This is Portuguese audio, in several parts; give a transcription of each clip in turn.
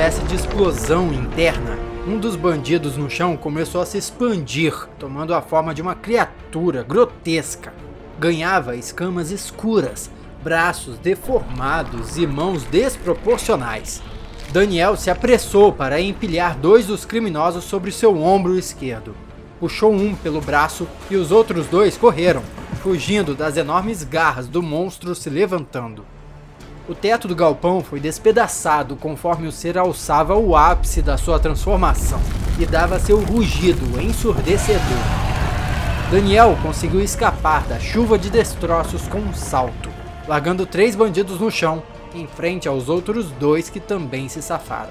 espécie de explosão interna, um dos bandidos no chão começou a se expandir, tomando a forma de uma criatura grotesca. Ganhava escamas escuras, braços deformados e mãos desproporcionais. Daniel se apressou para empilhar dois dos criminosos sobre seu ombro esquerdo. Puxou um pelo braço e os outros dois correram, fugindo das enormes garras do monstro se levantando. O teto do galpão foi despedaçado conforme o ser alçava o ápice da sua transformação e dava seu rugido ensurdecedor. Daniel conseguiu escapar da chuva de destroços com um salto, largando três bandidos no chão em frente aos outros dois que também se safaram.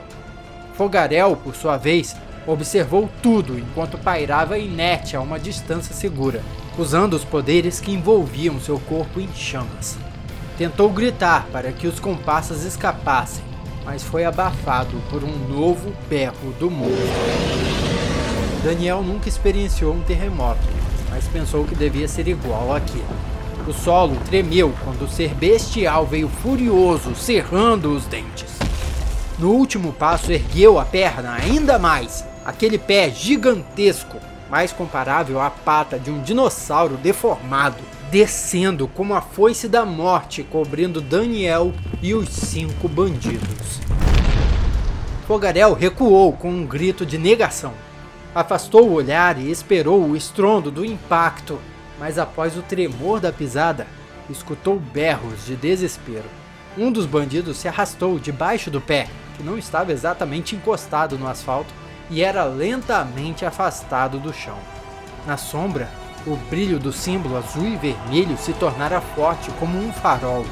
Fogarel, por sua vez, observou tudo enquanto pairava inerte a uma distância segura, usando os poderes que envolviam seu corpo em chamas. Tentou gritar para que os comparsas escapassem, mas foi abafado por um novo berro do mundo. Daniel nunca experienciou um terremoto, mas pensou que devia ser igual àquele. O solo tremeu quando o ser bestial veio furioso, cerrando os dentes. No último passo, ergueu a perna ainda mais, aquele pé gigantesco, mais comparável à pata de um dinossauro deformado descendo como a foice da morte, cobrindo Daniel e os cinco bandidos. Fogarel recuou com um grito de negação. Afastou o olhar e esperou o estrondo do impacto, mas após o tremor da pisada, escutou berros de desespero. Um dos bandidos se arrastou debaixo do pé, que não estava exatamente encostado no asfalto, e era lentamente afastado do chão. Na sombra, o brilho do símbolo azul e vermelho se tornara forte como um farol.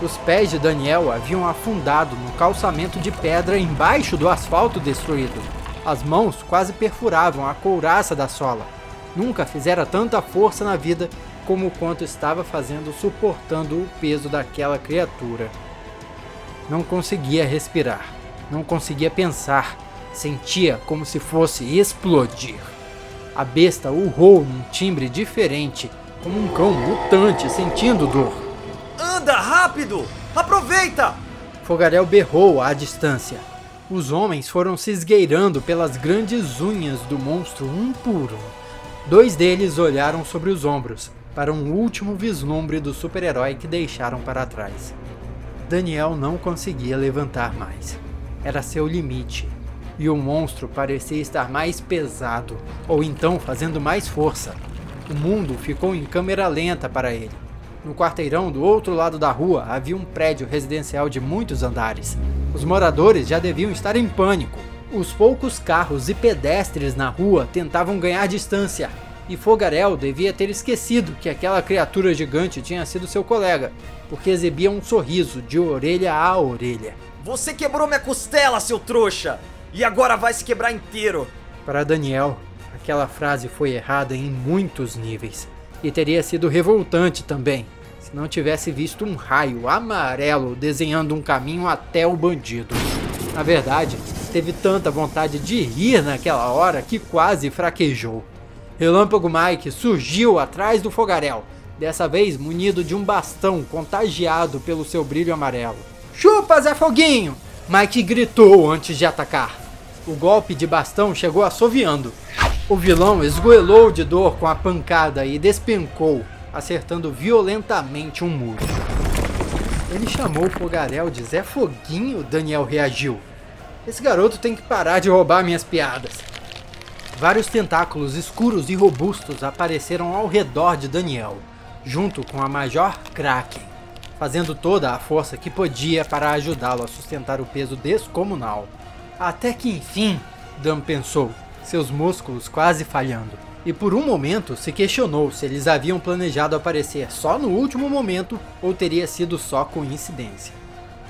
Os pés de Daniel haviam afundado no calçamento de pedra embaixo do asfalto destruído. As mãos quase perfuravam a couraça da sola. Nunca fizera tanta força na vida como quanto estava fazendo suportando o peso daquela criatura. Não conseguia respirar, não conseguia pensar, sentia como se fosse explodir. A besta urrou num timbre diferente, como um cão mutante sentindo dor. Anda rápido! Aproveita! Fogarel berrou à distância. Os homens foram se esgueirando pelas grandes unhas do monstro um por um. Dois deles olharam sobre os ombros, para um último vislumbre do super-herói que deixaram para trás. Daniel não conseguia levantar mais. Era seu limite e o monstro parecia estar mais pesado, ou então fazendo mais força. O mundo ficou em câmera lenta para ele. No quarteirão do outro lado da rua havia um prédio residencial de muitos andares. Os moradores já deviam estar em pânico. Os poucos carros e pedestres na rua tentavam ganhar distância, e Fogarel devia ter esquecido que aquela criatura gigante tinha sido seu colega, porque exibia um sorriso de orelha a orelha. Você quebrou minha costela, seu trouxa! E agora vai se quebrar inteiro. Para Daniel, aquela frase foi errada em muitos níveis e teria sido revoltante também se não tivesse visto um raio amarelo desenhando um caminho até o bandido. Na verdade, teve tanta vontade de rir naquela hora que quase fraquejou. Relâmpago Mike surgiu atrás do fogaréu, dessa vez munido de um bastão contagiado pelo seu brilho amarelo. Chupa, Zé Foguinho! Mike gritou antes de atacar. O golpe de bastão chegou assoviando. O vilão esgoelou de dor com a pancada e despencou, acertando violentamente um muro. Ele chamou o fogarel de Zé Foguinho, Daniel reagiu. Esse garoto tem que parar de roubar minhas piadas. Vários tentáculos escuros e robustos apareceram ao redor de Daniel, junto com a Major Kraken fazendo toda a força que podia para ajudá-lo a sustentar o peso descomunal. Até que enfim, Dan pensou, seus músculos quase falhando. E por um momento se questionou se eles haviam planejado aparecer só no último momento ou teria sido só coincidência.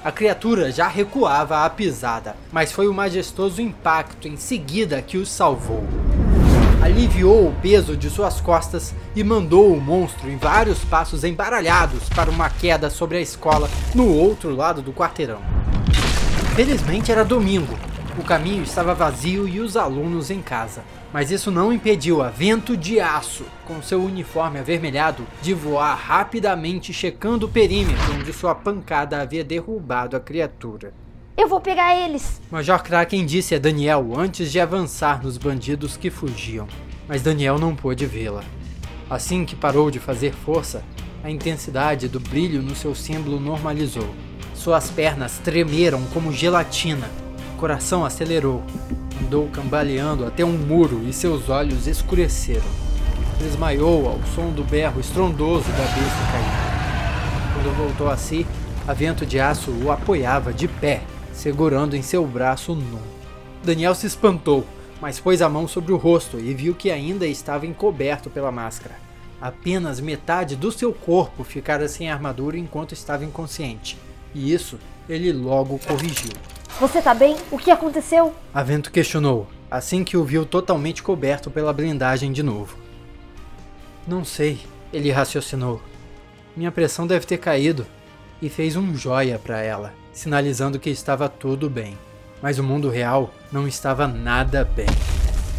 A criatura já recuava à pisada, mas foi o majestoso impacto em seguida que os salvou aliviou o peso de suas costas e mandou o monstro em vários passos embaralhados para uma queda sobre a escola no outro lado do quarteirão. Felizmente era domingo, o caminho estava vazio e os alunos em casa. Mas isso não impediu a Vento de Aço, com seu uniforme avermelhado, de voar rapidamente checando o perímetro onde sua pancada havia derrubado a criatura. Eu vou pegar eles! Major Kraken disse a Daniel antes de avançar nos bandidos que fugiam, mas Daniel não pôde vê-la. Assim que parou de fazer força, a intensidade do brilho no seu símbolo normalizou. Suas pernas tremeram como gelatina, o coração acelerou, andou cambaleando até um muro e seus olhos escureceram. Desmaiou ao som do berro estrondoso da besta caída. Quando voltou a si, a vento de aço o apoiava de pé, segurando em seu braço nu. Daniel se espantou, mas pôs a mão sobre o rosto e viu que ainda estava encoberto pela máscara. Apenas metade do seu corpo ficara sem armadura enquanto estava inconsciente. E isso ele logo corrigiu. Você tá bem? O que aconteceu? Avento questionou, assim que o viu totalmente coberto pela blindagem de novo. Não sei, ele raciocinou. Minha pressão deve ter caído. E fez um joia para ela, sinalizando que estava tudo bem. Mas o mundo real não estava nada bem.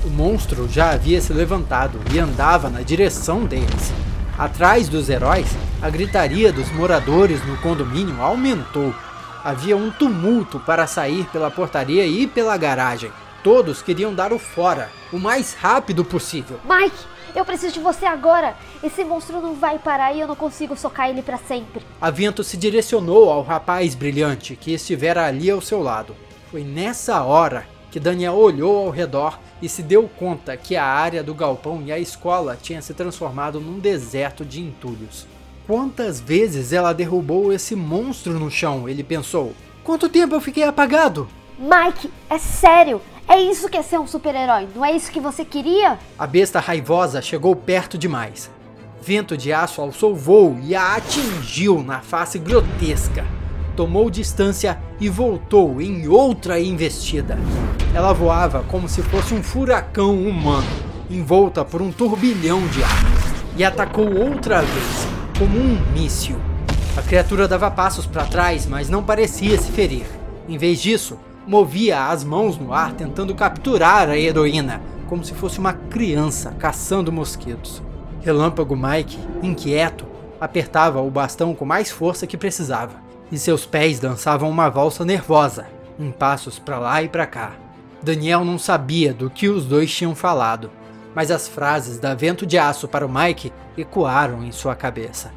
O monstro já havia se levantado e andava na direção deles. Atrás dos heróis, a gritaria dos moradores no condomínio aumentou. Havia um tumulto para sair pela portaria e pela garagem. Todos queriam dar o fora, o mais rápido possível. Mike, eu preciso de você agora. Esse monstro não vai parar e eu não consigo socar ele para sempre. Avento se direcionou ao rapaz brilhante que estivera ali ao seu lado. Foi nessa hora que Daniel olhou ao redor e se deu conta que a área do galpão e a escola tinha se transformado num deserto de entulhos. Quantas vezes ela derrubou esse monstro no chão? Ele pensou. Quanto tempo eu fiquei apagado? Mike, é sério. É isso que é ser um super-herói, não é isso que você queria? A besta raivosa chegou perto demais. Vento de aço alçou voo e a atingiu na face grotesca tomou distância e voltou em outra investida. Ela voava como se fosse um furacão humano, envolta por um turbilhão de ar, e atacou outra vez, como um míssil. A criatura dava passos para trás, mas não parecia se ferir. Em vez disso, movia as mãos no ar tentando capturar a heroína, como se fosse uma criança caçando mosquitos. Relâmpago Mike, inquieto, apertava o bastão com mais força que precisava e seus pés dançavam uma valsa nervosa, em passos para lá e para cá. Daniel não sabia do que os dois tinham falado, mas as frases da Vento de Aço para o Mike ecoaram em sua cabeça.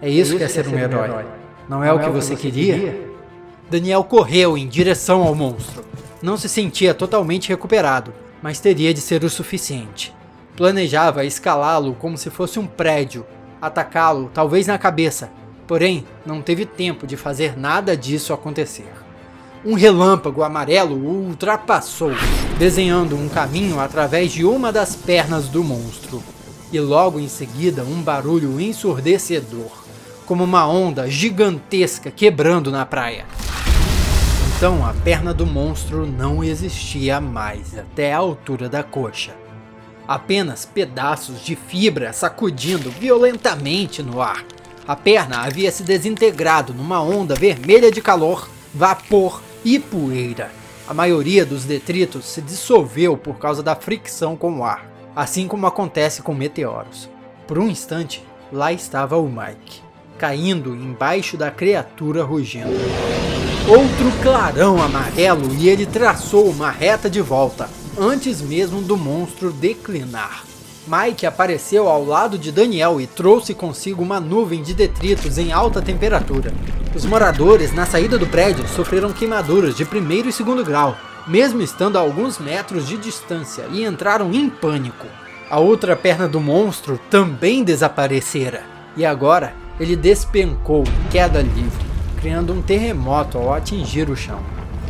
É isso, que é ser um herói. Não é, o que, você, queria? Daniel correu em direção ao monstro. Não se sentia totalmente recuperado, mas teria de ser o suficiente. Planejava escalá-lo como se fosse um prédio, atacá-lo talvez na cabeça, Porém, não teve tempo de fazer nada disso acontecer. Um relâmpago amarelo o ultrapassou, desenhando um caminho através de uma das pernas do monstro. E logo em seguida, um barulho ensurdecedor, como uma onda gigantesca quebrando na praia. Então a perna do monstro não existia mais até a altura da coxa. Apenas pedaços de fibra sacudindo violentamente no ar a perna havia se desintegrado numa onda vermelha de calor, vapor e poeira. A maioria dos detritos se dissolveu por causa da fricção com o ar, assim como acontece com meteoros. Por um instante, lá estava o Mike, caindo embaixo da criatura rugindo. Outro clarão amarelo e ele traçou uma reta de volta, antes mesmo do monstro declinar. Mike apareceu ao lado de Daniel e trouxe consigo uma nuvem de detritos em alta temperatura. Os moradores na saída do prédio sofreram queimaduras de primeiro e segundo grau, mesmo estando a alguns metros de distância, e entraram em pânico. A outra perna do monstro também desaparecera, e agora ele despencou queda livre, criando um terremoto ao atingir o chão.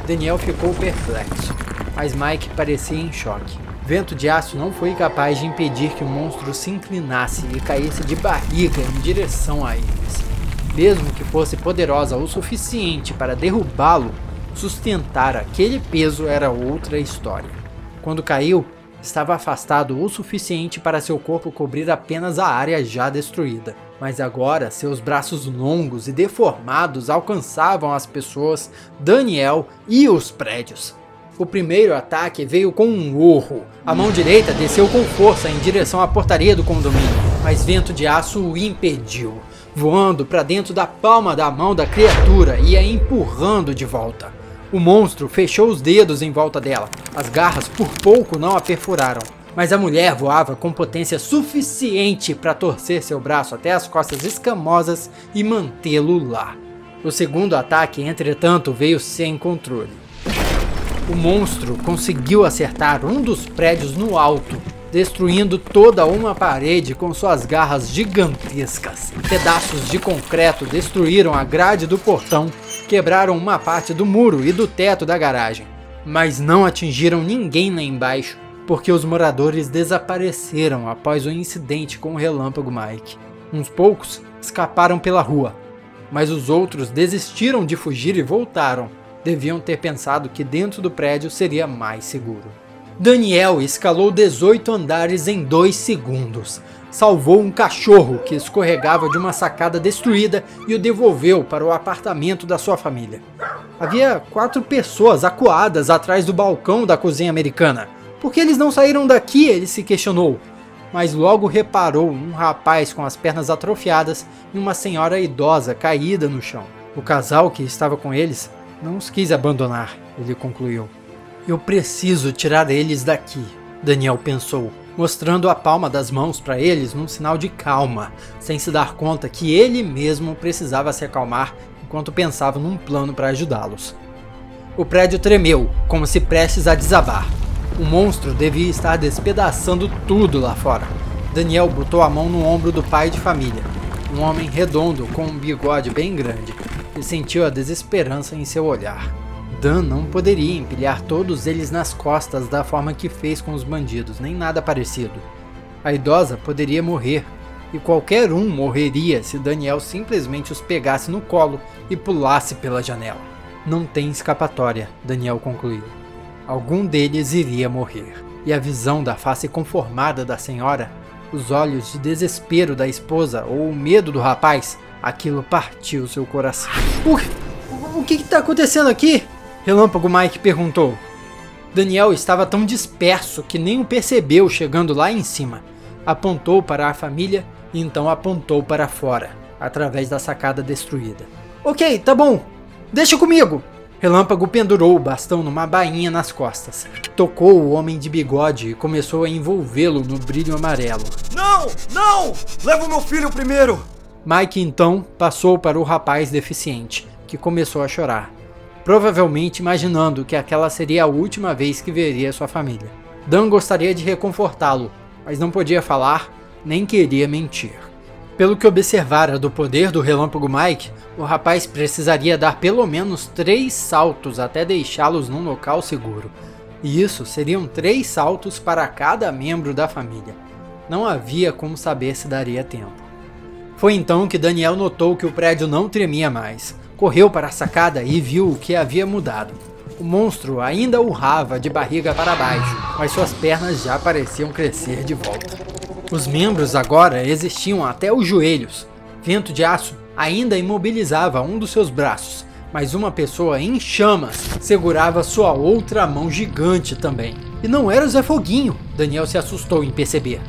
Daniel ficou perplexo, mas Mike parecia em choque. Vento de aço não foi capaz de impedir que o monstro se inclinasse e caísse de barriga em direção a eles. Mesmo que fosse poderosa o suficiente para derrubá-lo, sustentar aquele peso era outra história. Quando caiu, estava afastado o suficiente para seu corpo cobrir apenas a área já destruída. Mas agora seus braços longos e deformados alcançavam as pessoas, Daniel e os prédios. O primeiro ataque veio com um urro. A mão direita desceu com força em direção à portaria do condomínio, mas vento de aço o impediu, voando para dentro da palma da mão da criatura e a empurrando de volta. O monstro fechou os dedos em volta dela. As garras por pouco não a perfuraram. Mas a mulher voava com potência suficiente para torcer seu braço até as costas escamosas e mantê-lo lá. O segundo ataque, entretanto, veio sem controle. O monstro conseguiu acertar um dos prédios no alto, destruindo toda uma parede com suas garras gigantescas. Pedaços de concreto destruíram a grade do portão, quebraram uma parte do muro e do teto da garagem, mas não atingiram ninguém lá embaixo, porque os moradores desapareceram após o incidente com o relâmpago Mike. Uns poucos escaparam pela rua, mas os outros desistiram de fugir e voltaram. Deviam ter pensado que dentro do prédio seria mais seguro. Daniel escalou 18 andares em 2 segundos. Salvou um cachorro que escorregava de uma sacada destruída e o devolveu para o apartamento da sua família. Havia quatro pessoas acuadas atrás do balcão da cozinha americana. Por que eles não saíram daqui? Ele se questionou mas logo reparou um rapaz com as pernas atrofiadas e uma senhora idosa caída no chão. O casal que estava com eles não os quis abandonar, ele concluiu. Eu preciso tirar eles daqui, Daniel pensou, mostrando a palma das mãos para eles num sinal de calma, sem se dar conta que ele mesmo precisava se acalmar enquanto pensava num plano para ajudá-los. O prédio tremeu, como se prestes a desabar. O monstro devia estar despedaçando tudo lá fora. Daniel botou a mão no ombro do pai de família, um homem redondo com um bigode bem grande, e sentiu a desesperança em seu olhar. Dan não poderia empilhar todos eles nas costas da forma que fez com os bandidos, nem nada parecido. A idosa poderia morrer, e qualquer um morreria se Daniel simplesmente os pegasse no colo e pulasse pela janela. Não tem escapatória, Daniel concluiu. Algum deles iria morrer. E a visão da face conformada da senhora, os olhos de desespero da esposa ou o medo do rapaz, aquilo partiu seu coração. O, o que está acontecendo aqui? Relâmpago Mike perguntou. Daniel estava tão disperso que nem o percebeu chegando lá em cima. Apontou para a família e então apontou para fora, através da sacada destruída. Ok, tá bom. Deixa comigo, Relâmpago pendurou o bastão numa bainha nas costas. Tocou o homem de bigode e começou a envolvê-lo no brilho amarelo. Não! Não! Leva o meu filho primeiro! Mike então passou para o rapaz deficiente, que começou a chorar, provavelmente imaginando que aquela seria a última vez que veria sua família. Dan gostaria de reconfortá-lo, mas não podia falar nem queria mentir. Pelo que observara do poder do relâmpago Mike, o rapaz precisaria dar pelo menos três saltos até deixá-los num local seguro. E isso seriam três saltos para cada membro da família. Não havia como saber se daria tempo. Foi então que Daniel notou que o prédio não tremia mais. Correu para a sacada e viu o que havia mudado. O monstro ainda urrava de barriga para baixo, mas suas pernas já pareciam crescer de volta. Os membros agora existiam até os joelhos. Vento de aço ainda imobilizava um dos seus braços, mas uma pessoa em chamas segurava sua outra mão gigante também. E não era o Zé Foguinho, Daniel se assustou em perceber.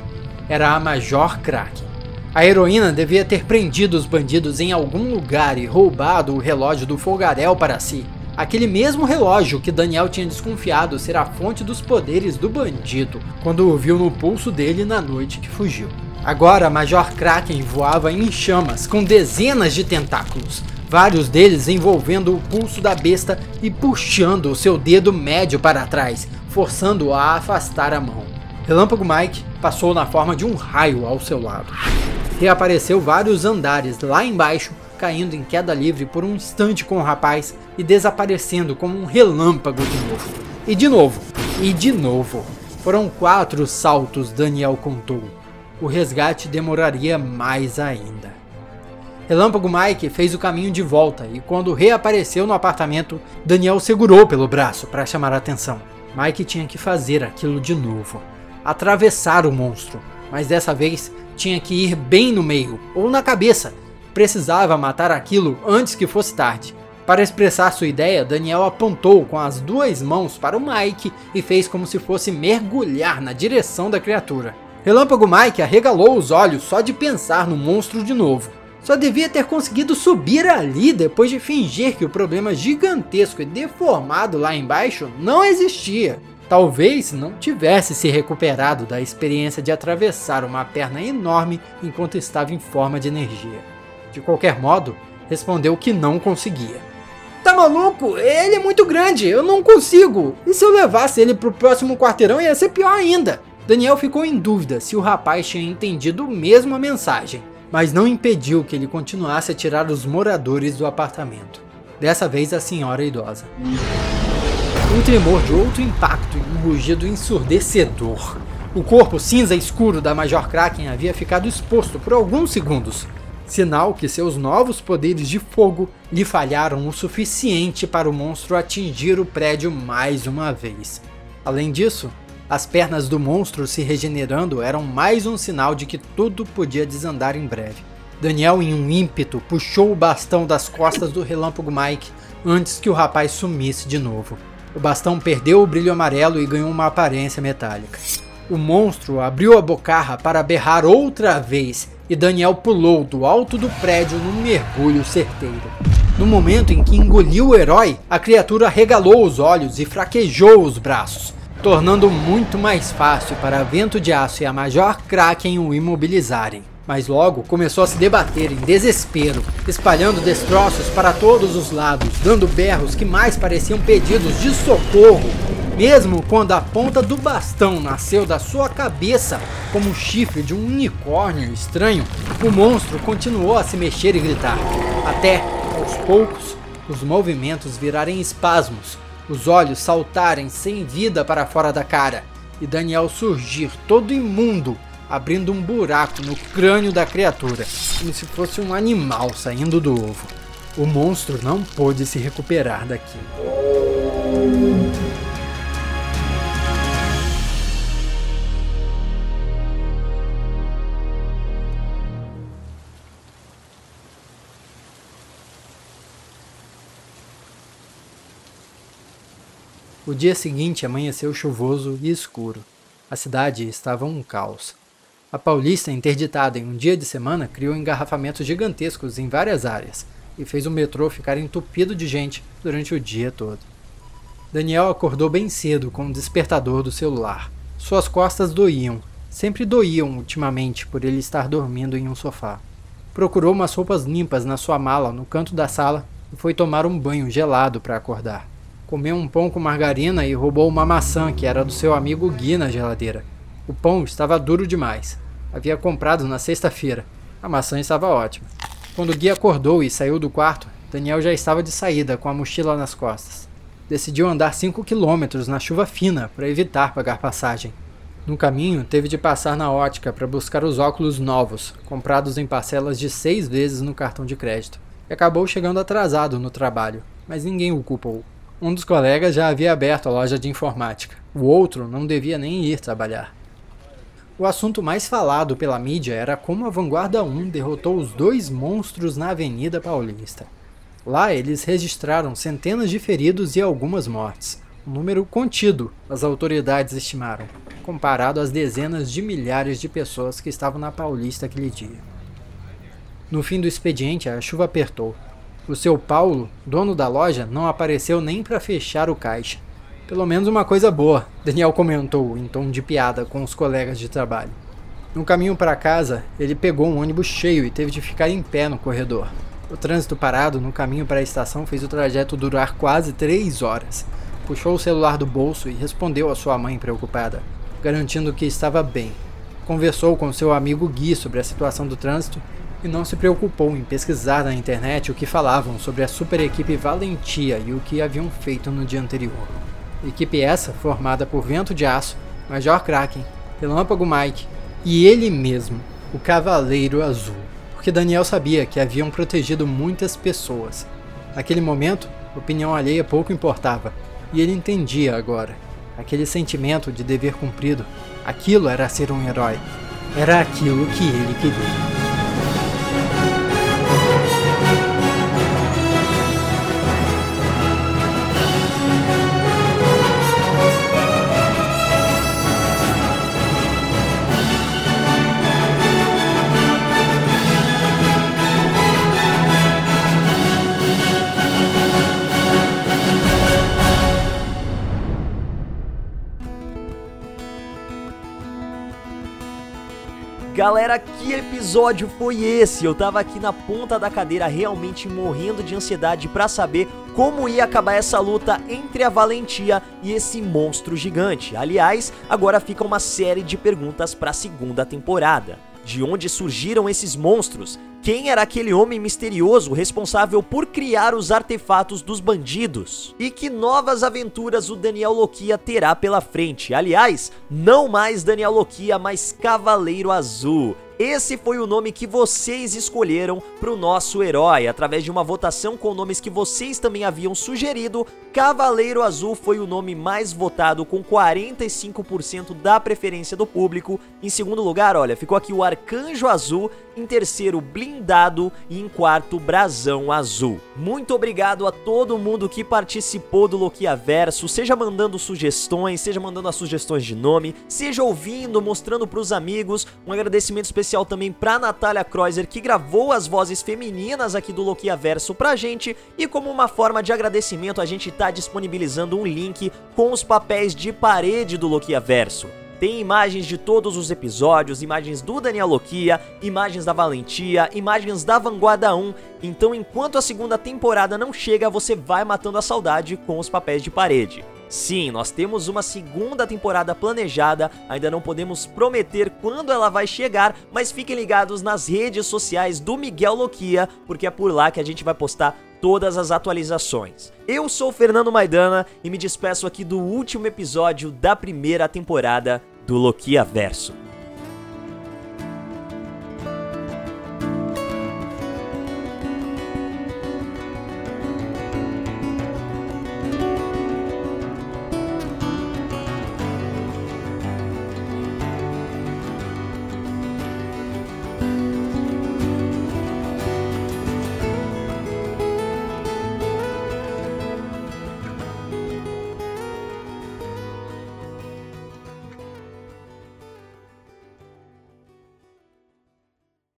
Era a Major Kraken. A heroína devia ter prendido os bandidos em algum lugar e roubado o relógio do Folgarel para si. Aquele mesmo relógio que Daniel tinha desconfiado ser a fonte dos poderes do bandido, quando o viu no pulso dele na noite que fugiu. Agora, Major Kraken voava em chamas, com dezenas de tentáculos, vários deles envolvendo o pulso da besta e puxando o seu dedo médio para trás, forçando-o a afastar a mão. Relâmpago Mike passou na forma de um raio ao seu lado. Reapareceu vários andares lá embaixo caindo em queda livre por um instante com o rapaz e desaparecendo como um relâmpago de novo. E de novo, e de novo. Foram quatro saltos, Daniel contou. O resgate demoraria mais ainda. Relâmpago Mike fez o caminho de volta e, quando reapareceu no apartamento, Daniel segurou pelo braço para chamar a atenção. Mike tinha que fazer aquilo de novo atravessar o monstro, mas dessa vez tinha que ir bem no meio ou na cabeça precisava matar aquilo antes que fosse tarde. Para expressar sua ideia, Daniel apontou com as duas mãos para o Mike e fez como se fosse mergulhar na direção da criatura. Relâmpago Mike arregalou os olhos só de pensar no monstro de novo. Só devia ter conseguido subir ali depois de fingir que o problema gigantesco e deformado lá embaixo não existia. Talvez não tivesse se recuperado da experiência de atravessar uma perna enorme enquanto estava em forma de energia. De qualquer modo, respondeu que não conseguia. Tá maluco? Ele é muito grande, eu não consigo. E se eu levasse ele pro próximo quarteirão ia ser pior ainda. Daniel ficou em dúvida se o rapaz tinha entendido mesmo a mensagem, mas não impediu que ele continuasse a tirar os moradores do apartamento. Dessa vez a senhora idosa. Um tremor de outro impacto e um rugido ensurdecedor. O corpo cinza escuro da Major Kraken havia ficado exposto por alguns segundos, sinal que seus novos poderes de fogo lhe falharam o suficiente para o monstro atingir o prédio mais uma vez. Além disso, as pernas do monstro se regenerando eram mais um sinal de que tudo podia desandar em breve. Daniel, em um ímpeto, puxou o bastão das costas do relâmpago Mike antes que o rapaz sumisse de novo. O bastão perdeu o brilho amarelo e ganhou uma aparência metálica. O monstro abriu a bocarra para berrar outra vez e Daniel pulou do alto do prédio num mergulho certeiro. No momento em que engoliu o herói, a criatura regalou os olhos e fraquejou os braços tornando muito mais fácil para Vento de Aço e a Major Kraken o imobilizarem. Mas logo começou a se debater em desespero, espalhando destroços para todos os lados, dando berros que mais pareciam pedidos de socorro. Mesmo quando a ponta do bastão nasceu da sua cabeça como o chifre de um unicórnio estranho, o monstro continuou a se mexer e gritar, até, aos poucos, os movimentos virarem espasmos, os olhos saltarem sem vida para fora da cara e Daniel surgir todo imundo, abrindo um buraco no crânio da criatura, como se fosse um animal saindo do ovo. O monstro não pôde se recuperar daqui. O dia seguinte amanheceu chuvoso e escuro. A cidade estava um caos. A Paulista, interditada em um dia de semana, criou engarrafamentos gigantescos em várias áreas e fez o metrô ficar entupido de gente durante o dia todo. Daniel acordou bem cedo com o despertador do celular. Suas costas doíam, sempre doíam ultimamente por ele estar dormindo em um sofá. Procurou umas roupas limpas na sua mala no canto da sala e foi tomar um banho gelado para acordar comeu um pão com margarina e roubou uma maçã que era do seu amigo Gui na geladeira. O pão estava duro demais. Havia comprado na sexta-feira. A maçã estava ótima. Quando Gui acordou e saiu do quarto, Daniel já estava de saída com a mochila nas costas. Decidiu andar 5 quilômetros na chuva fina para evitar pagar passagem. No caminho, teve de passar na ótica para buscar os óculos novos, comprados em parcelas de seis vezes no cartão de crédito. E acabou chegando atrasado no trabalho, mas ninguém o culpou. Um dos colegas já havia aberto a loja de informática, o outro não devia nem ir trabalhar. O assunto mais falado pela mídia era como a Vanguarda 1 derrotou os dois monstros na Avenida Paulista. Lá eles registraram centenas de feridos e algumas mortes, um número contido, as autoridades estimaram, comparado às dezenas de milhares de pessoas que estavam na Paulista aquele dia. No fim do expediente, a chuva apertou o seu Paulo, dono da loja, não apareceu nem para fechar o caixa. Pelo menos uma coisa boa, Daniel comentou em tom de piada com os colegas de trabalho. No caminho para casa, ele pegou um ônibus cheio e teve de ficar em pé no corredor. O trânsito parado no caminho para a estação fez o trajeto durar quase três horas. Puxou o celular do bolso e respondeu à sua mãe preocupada, garantindo que estava bem. Conversou com seu amigo Gui sobre a situação do trânsito e não se preocupou em pesquisar na internet o que falavam sobre a super equipe Valentia e o que haviam feito no dia anterior. Equipe essa formada por Vento de Aço, Major Kraken, Relâmpago Mike e ele mesmo, o Cavaleiro Azul. Porque Daniel sabia que haviam protegido muitas pessoas. Naquele momento, opinião alheia pouco importava, e ele entendia agora. Aquele sentimento de dever cumprido, aquilo era ser um herói. Era aquilo que ele queria. Galera, que episódio foi esse? Eu tava aqui na ponta da cadeira realmente morrendo de ansiedade para saber como ia acabar essa luta entre a Valentia e esse monstro gigante. Aliás, agora fica uma série de perguntas para a segunda temporada. De onde surgiram esses monstros? Quem era aquele homem misterioso responsável por criar os artefatos dos bandidos? E que novas aventuras o Daniel Loquia terá pela frente? Aliás, não mais Daniel Loquia, mas Cavaleiro Azul. Esse foi o nome que vocês escolheram para o nosso herói. Através de uma votação com nomes que vocês também haviam sugerido, Cavaleiro Azul foi o nome mais votado com 45% da preferência do público. Em segundo lugar, olha, ficou aqui o Arcanjo Azul, em terceiro Blindado e em quarto Brasão Azul. Muito obrigado a todo mundo que participou do Loquia Verso, seja mandando sugestões, seja mandando as sugestões de nome, seja ouvindo, mostrando para os amigos. Um agradecimento especial também pra Natália Kreuzer, que gravou as vozes femininas aqui do Loquia Verso pra gente. E como uma forma de agradecimento, a gente tá disponibilizando um link com os papéis de parede do Loquia Verso. Tem imagens de todos os episódios, imagens do Daniel Loquia, imagens da Valentia, imagens da Vanguarda 1. Então, enquanto a segunda temporada não chega, você vai matando a saudade com os papéis de parede. Sim, nós temos uma segunda temporada planejada, ainda não podemos prometer quando ela vai chegar, mas fiquem ligados nas redes sociais do Miguel Loquia, porque é por lá que a gente vai postar todas as atualizações. Eu sou Fernando Maidana e me despeço aqui do último episódio da primeira temporada do Loquia Verso.